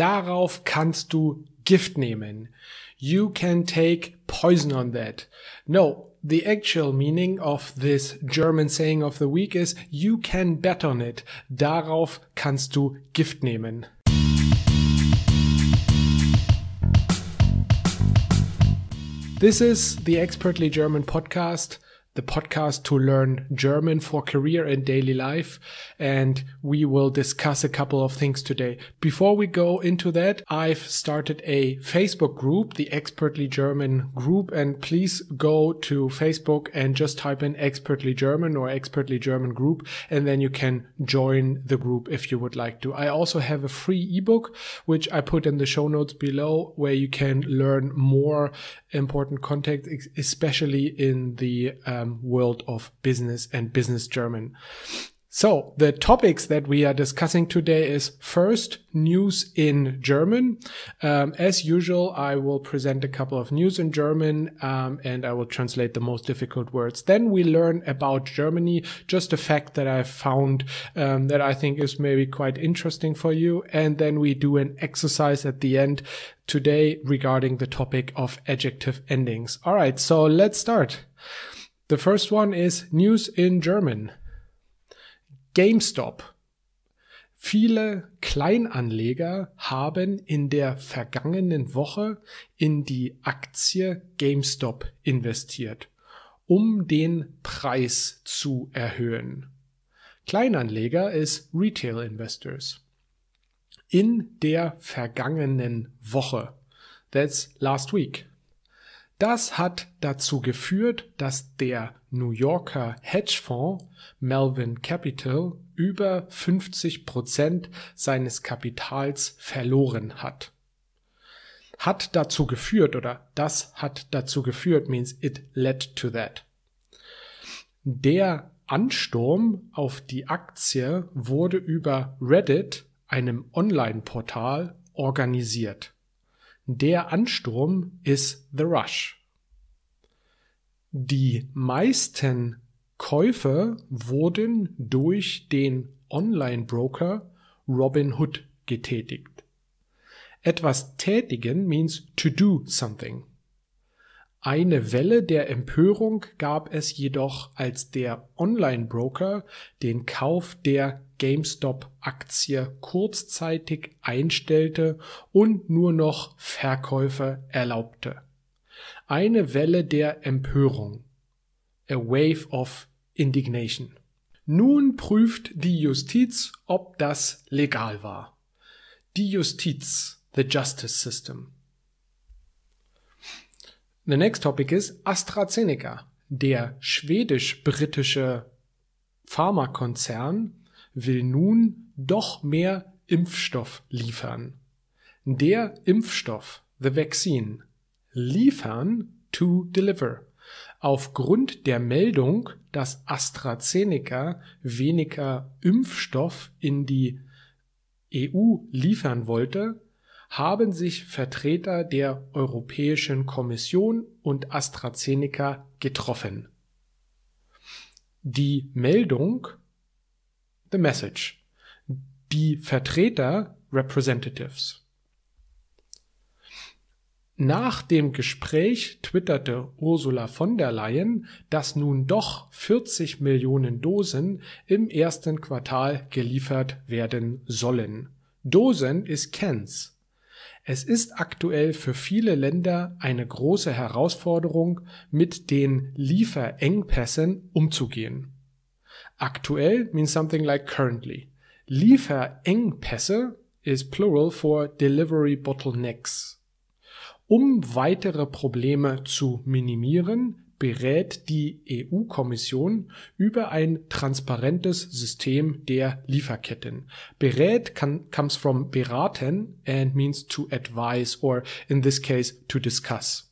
Darauf kannst du Gift nehmen. You can take poison on that. No, the actual meaning of this German saying of the week is you can bet on it. Darauf kannst du Gift nehmen. This is the Expertly German podcast the podcast to learn German for career and daily life. And we will discuss a couple of things today. Before we go into that, I've started a Facebook group, the Expertly German group. And please go to Facebook and just type in Expertly German or Expertly German group. And then you can join the group if you would like to. I also have a free ebook, which I put in the show notes below where you can learn more important content, especially in the uh, um, world of business and business German. So the topics that we are discussing today is first news in German. Um, as usual, I will present a couple of news in German um, and I will translate the most difficult words. Then we learn about Germany, just a fact that I found um, that I think is maybe quite interesting for you. And then we do an exercise at the end today regarding the topic of adjective endings. All right, so let's start. The first one is news in German. GameStop. Viele Kleinanleger haben in der vergangenen Woche in die Aktie GameStop investiert, um den Preis zu erhöhen. Kleinanleger ist Retail Investors. In der vergangenen Woche. That's last week. Das hat dazu geführt, dass der New Yorker Hedgefonds Melvin Capital über 50 Prozent seines Kapitals verloren hat. Hat dazu geführt oder das hat dazu geführt means it led to that. Der Ansturm auf die Aktie wurde über Reddit, einem Online-Portal, organisiert. Der Ansturm ist The Rush. Die meisten Käufe wurden durch den Online-Broker Robinhood getätigt. Etwas tätigen means to do something. Eine Welle der Empörung gab es jedoch, als der Online-Broker den Kauf der GameStop-Aktie kurzzeitig einstellte und nur noch Verkäufe erlaubte. Eine Welle der Empörung. A wave of indignation. Nun prüft die Justiz, ob das legal war. Die Justiz, the justice system. The next topic is AstraZeneca. Der schwedisch-britische Pharmakonzern will nun doch mehr Impfstoff liefern. Der Impfstoff, the vaccine, liefern to deliver. Aufgrund der Meldung, dass AstraZeneca weniger Impfstoff in die EU liefern wollte, haben sich Vertreter der Europäischen Kommission und AstraZeneca getroffen. Die Meldung, the message, die Vertreter, Representatives. Nach dem Gespräch twitterte Ursula von der Leyen, dass nun doch 40 Millionen Dosen im ersten Quartal geliefert werden sollen. Dosen ist Cans. Es ist aktuell für viele Länder eine große Herausforderung, mit den Lieferengpässen umzugehen. Aktuell means something like currently. Lieferengpässe is plural for delivery bottlenecks. Um weitere Probleme zu minimieren, berät die EU-Kommission über ein transparentes System der Lieferketten. Berät kann, comes from beraten and means to advise or in this case to discuss.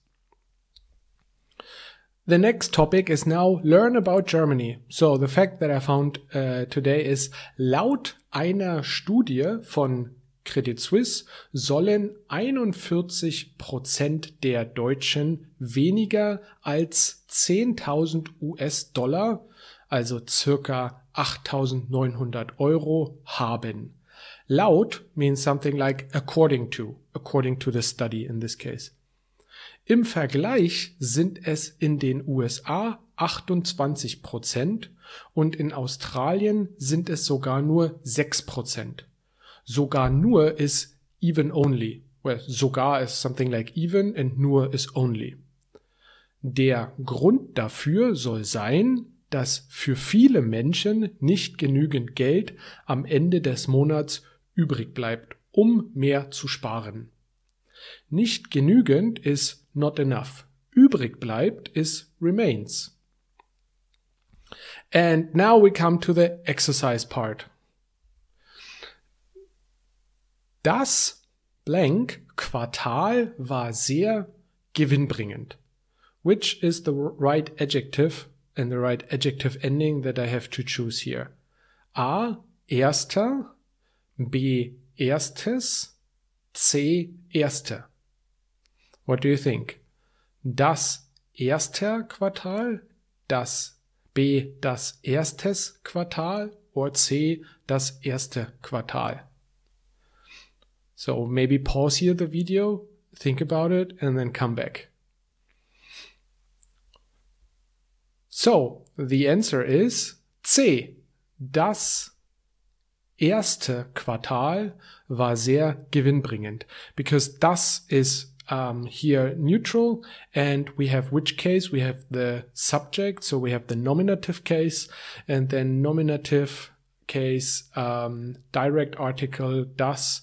The next topic is now learn about Germany. So the fact that I found uh, today is laut einer Studie von Credit Suisse sollen 41 Prozent der Deutschen weniger als 10.000 US-Dollar, also circa 8.900 Euro, haben. Laut means something like according to, according to the study in this case. Im Vergleich sind es in den USA 28 Prozent und in Australien sind es sogar nur 6 Prozent. Sogar nur ist even only. Well, sogar is something like even and nur is only. Der Grund dafür soll sein, dass für viele Menschen nicht genügend Geld am Ende des Monats übrig bleibt, um mehr zu sparen. Nicht genügend ist not enough. Übrig bleibt ist remains. And now we come to the exercise part. Das blank Quartal war sehr gewinnbringend. Which is the right adjective and the right adjective ending that I have to choose here? A. Erster. B. Erstes. C. Erste. What do you think? Das erste Quartal, das B das erstes Quartal or C das erste Quartal. So maybe pause here the video, think about it and then come back. So, the answer is C. Das erste Quartal war sehr gewinnbringend because das is um, here neutral and we have which case we have the subject so we have the nominative case and then nominative case um, direct article das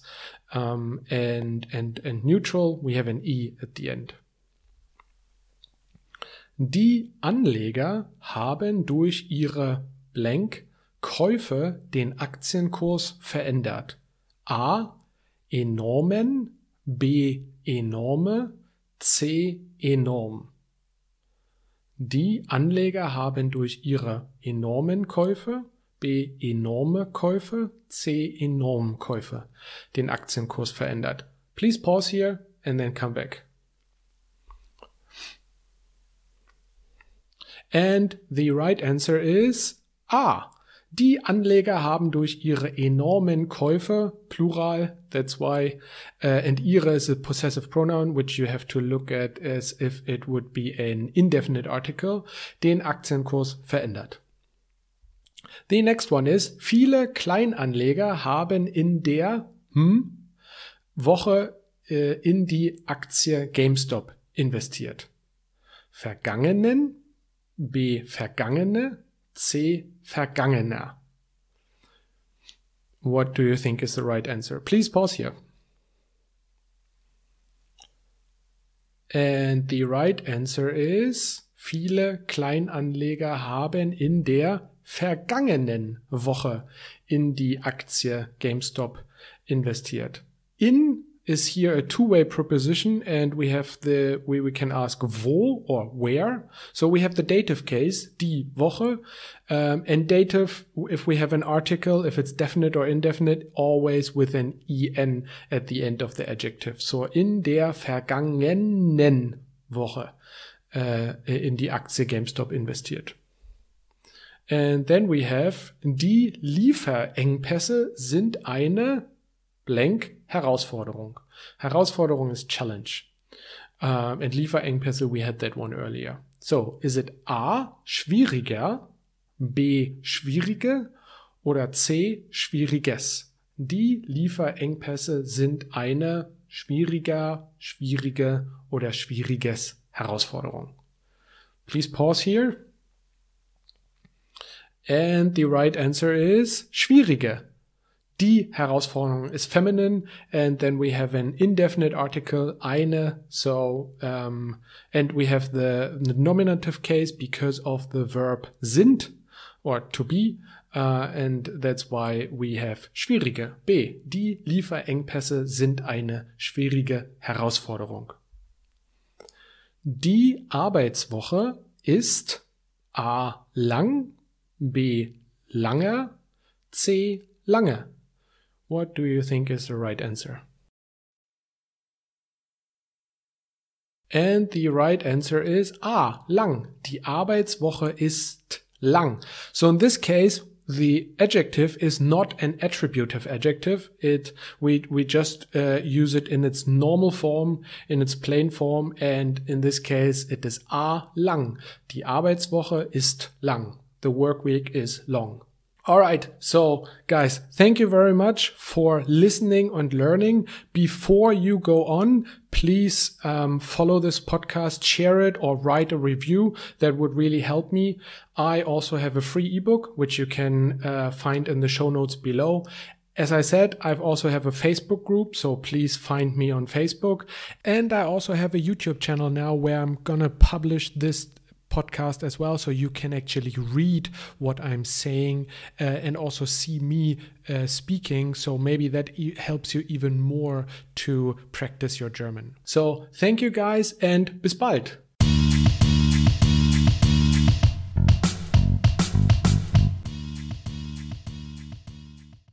um, and and and neutral we have an e at the end Die Anleger haben durch ihre Blank Käufe den Aktienkurs verändert. A. Enormen, B. Enorme, C. Enorm. Die Anleger haben durch ihre enormen Käufe, B. Enorme Käufe, C. Enorm Käufe den Aktienkurs verändert. Please pause here and then come back. And the right answer is A. Die Anleger haben durch ihre enormen Käufe, Plural, that's why, uh, and ihre is a possessive pronoun, which you have to look at as if it would be an indefinite article, den Aktienkurs verändert. The next one is, viele Kleinanleger haben in der hm, Woche äh, in die Aktie GameStop investiert. Vergangenen B. Vergangene. C. Vergangener. What do you think is the right answer? Please pause here. And the right answer is, viele Kleinanleger haben in der vergangenen Woche in die Aktie GameStop investiert. In is here a two-way preposition and we have the we, we can ask wo or where. So we have the dative case die Woche. Um, and dative if we have an article if it's definite or indefinite always with an en at the end of the adjective. So in der vergangenen Woche uh, in die Aktie GameStop investiert and then we have die Lieferengpässe sind eine blank Herausforderung. Herausforderung ist Challenge. Um, and Lieferengpässe, we had that one earlier. So, is it A, schwieriger, B, schwierige oder C, schwieriges? Die Lieferengpässe sind eine schwieriger, schwierige oder schwieriges Herausforderung. Please pause here. And the right answer is schwierige. Die Herausforderung is feminine, and then we have an indefinite article, eine, so, um, and we have the, the nominative case because of the verb sind, or to be, uh, and that's why we have schwierige. B. Die Lieferengpässe sind eine schwierige Herausforderung. Die Arbeitswoche ist A. lang, B. lange, C. lange. What do you think is the right answer? And the right answer is A, lang. Die Arbeitswoche ist lang. So in this case, the adjective is not an attributive adjective. It we we just uh, use it in its normal form, in its plain form, and in this case it is a lang. Die Arbeitswoche ist lang. The work week is long. All right. So guys, thank you very much for listening and learning. Before you go on, please um, follow this podcast, share it or write a review. That would really help me. I also have a free ebook, which you can uh, find in the show notes below. As I said, I've also have a Facebook group, so please find me on Facebook. And I also have a YouTube channel now where I'm gonna publish this podcast as well so you can actually read what i'm saying uh, and also see me uh, speaking. So maybe that e helps you even more to practice your german. So thank you guys and bis bald